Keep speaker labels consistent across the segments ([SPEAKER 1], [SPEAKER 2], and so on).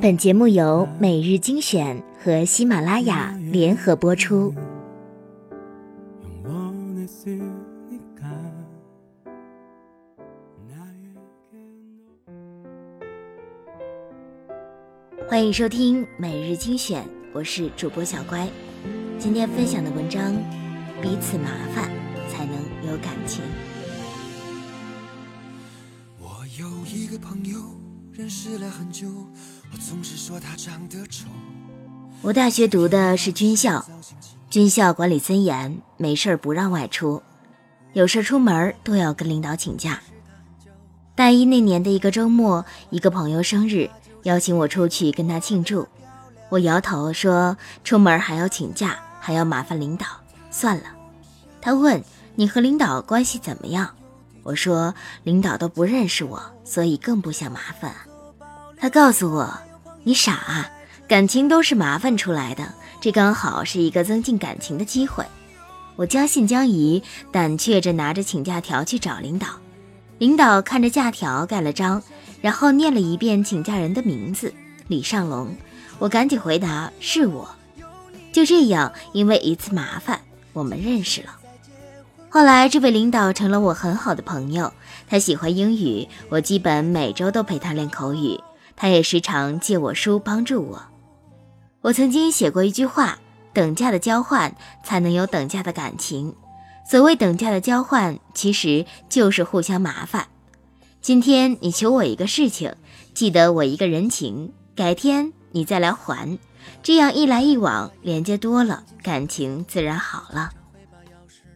[SPEAKER 1] 本节目由每日精选和喜马拉雅联合播出。欢迎收听每日精选，我是主播小乖。今天分享的文章：彼此麻烦才能有感情。我有一个朋友，认识了很久，我总是说他长得丑。我大学读的是军校，军校管理森严，没事不让外出，有事出门都要跟领导请假。大一那年的一个周末，一个朋友生日。邀请我出去跟他庆祝，我摇头说：“出门还要请假，还要麻烦领导，算了。”他问：“你和领导关系怎么样？”我说：“领导都不认识我，所以更不想麻烦。”他告诉我：“你傻啊，感情都是麻烦出来的，这刚好是一个增进感情的机会。”我将信将疑，胆怯着拿着请假条去找领导。领导看着假条，盖了章。然后念了一遍请假人的名字李尚龙，我赶紧回答是我。就这样，因为一次麻烦，我们认识了。后来，这位领导成了我很好的朋友。他喜欢英语，我基本每周都陪他练口语。他也时常借我书帮助我。我曾经写过一句话：等价的交换才能有等价的感情。所谓等价的交换，其实就是互相麻烦。今天你求我一个事情，记得我一个人情，改天你再来还，这样一来一往，连接多了，感情自然好了。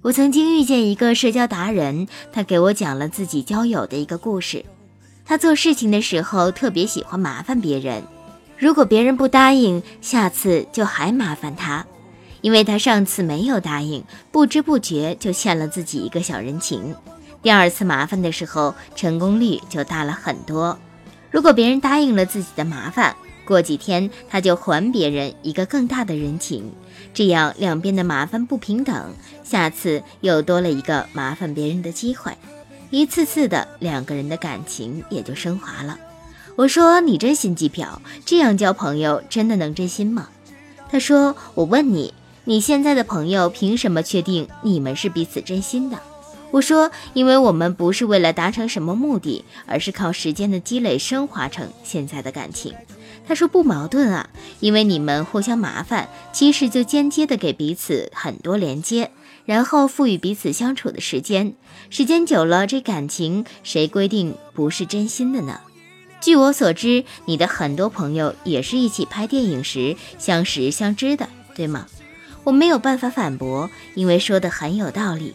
[SPEAKER 1] 我曾经遇见一个社交达人，他给我讲了自己交友的一个故事。他做事情的时候特别喜欢麻烦别人，如果别人不答应，下次就还麻烦他，因为他上次没有答应，不知不觉就欠了自己一个小人情。第二次麻烦的时候，成功率就大了很多。如果别人答应了自己的麻烦，过几天他就还别人一个更大的人情，这样两边的麻烦不平等，下次又多了一个麻烦别人的机会，一次次的两个人的感情也就升华了。我说你真心机婊，这样交朋友真的能真心吗？他说我问你，你现在的朋友凭什么确定你们是彼此真心的？我说，因为我们不是为了达成什么目的，而是靠时间的积累升华成现在的感情。他说不矛盾啊，因为你们互相麻烦，其实就间接的给彼此很多连接，然后赋予彼此相处的时间。时间久了，这感情谁规定不是真心的呢？据我所知，你的很多朋友也是一起拍电影时相识相知的，对吗？我没有办法反驳，因为说的很有道理。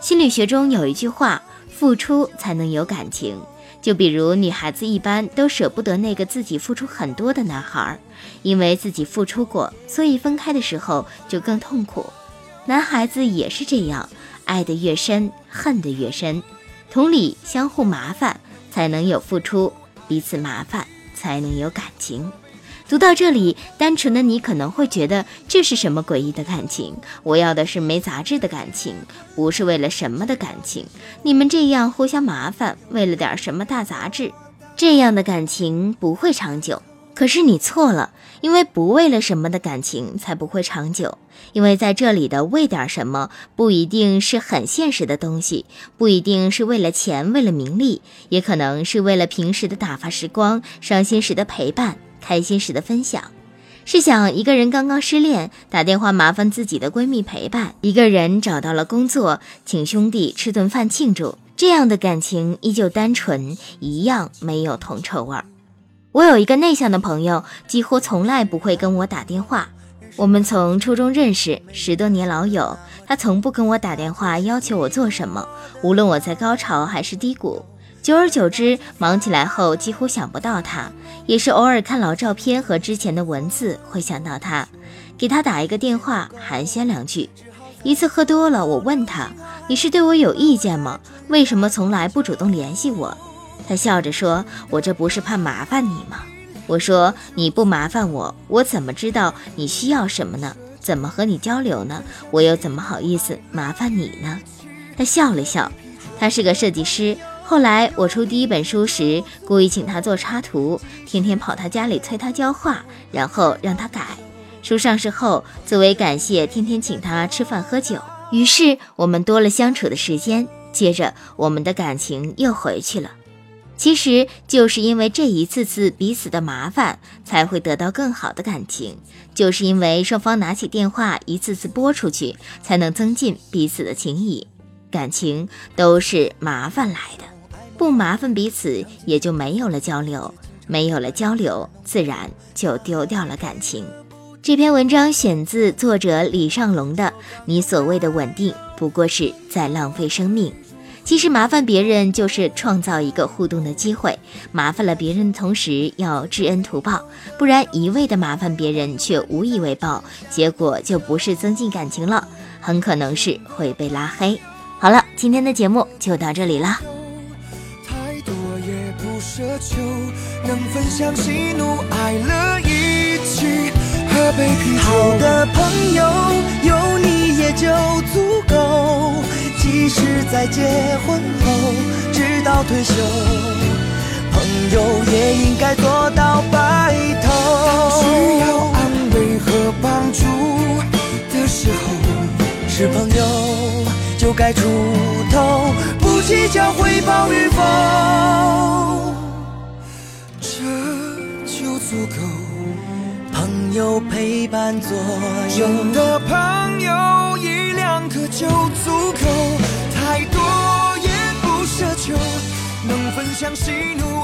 [SPEAKER 1] 心理学中有一句话：“付出才能有感情。”就比如女孩子一般都舍不得那个自己付出很多的男孩，因为自己付出过，所以分开的时候就更痛苦。男孩子也是这样，爱得越深，恨得越深。同理，相互麻烦才能有付出，彼此麻烦才能有感情。读到这里，单纯的你可能会觉得这是什么诡异的感情？我要的是没杂质的感情，不是为了什么的感情。你们这样互相麻烦，为了点什么大杂质，这样的感情不会长久。可是你错了，因为不为了什么的感情才不会长久。因为在这里的为点什么，不一定是很现实的东西，不一定是为了钱、为了名利，也可能是为了平时的打发时光、伤心时的陪伴。开心时的分享，试想一个人刚刚失恋，打电话麻烦自己的闺蜜陪伴；一个人找到了工作，请兄弟吃顿饭庆祝。这样的感情依旧单纯，一样没有铜臭味儿。我有一个内向的朋友，几乎从来不会跟我打电话。我们从初中认识，十多年老友，他从不跟我打电话要求我做什么，无论我在高潮还是低谷。久而久之，忙起来后几乎想不到他，也是偶尔看老照片和之前的文字会想到他，给他打一个电话寒暄两句。一次喝多了，我问他：“你是对我有意见吗？为什么从来不主动联系我？”他笑着说：“我这不是怕麻烦你吗？”我说：“你不麻烦我，我怎么知道你需要什么呢？怎么和你交流呢？我又怎么好意思麻烦你呢？”他笑了笑，他是个设计师。后来我出第一本书时，故意请他做插图，天天跑他家里催他教画，然后让他改。书上市后，作为感谢，天天请他吃饭喝酒。于是我们多了相处的时间，接着我们的感情又回去了。其实就是因为这一次次彼此的麻烦，才会得到更好的感情。就是因为双方拿起电话一次次拨出去，才能增进彼此的情谊。感情都是麻烦来的，不麻烦彼此，也就没有了交流。没有了交流，自然就丢掉了感情。这篇文章选自作者李尚龙的《你所谓的稳定，不过是在浪费生命》。其实麻烦别人就是创造一个互动的机会，麻烦了别人的同时要知恩图报，不然一味的麻烦别人却无以为报，结果就不是增进感情了，很可能是会被拉黑。好了，今天的节目就到这里了。太多也不奢求，能分享喜怒哀乐一起喝杯啤酒。好的朋友有你也就足够。即使在结婚后，直到退休，朋友也应该做到白头。需要安慰和帮助的时候，是朋友就该出头，不计较回报与否，足够。朋友陪伴左右的朋友一两个就足够。太多也不奢求，能分享喜怒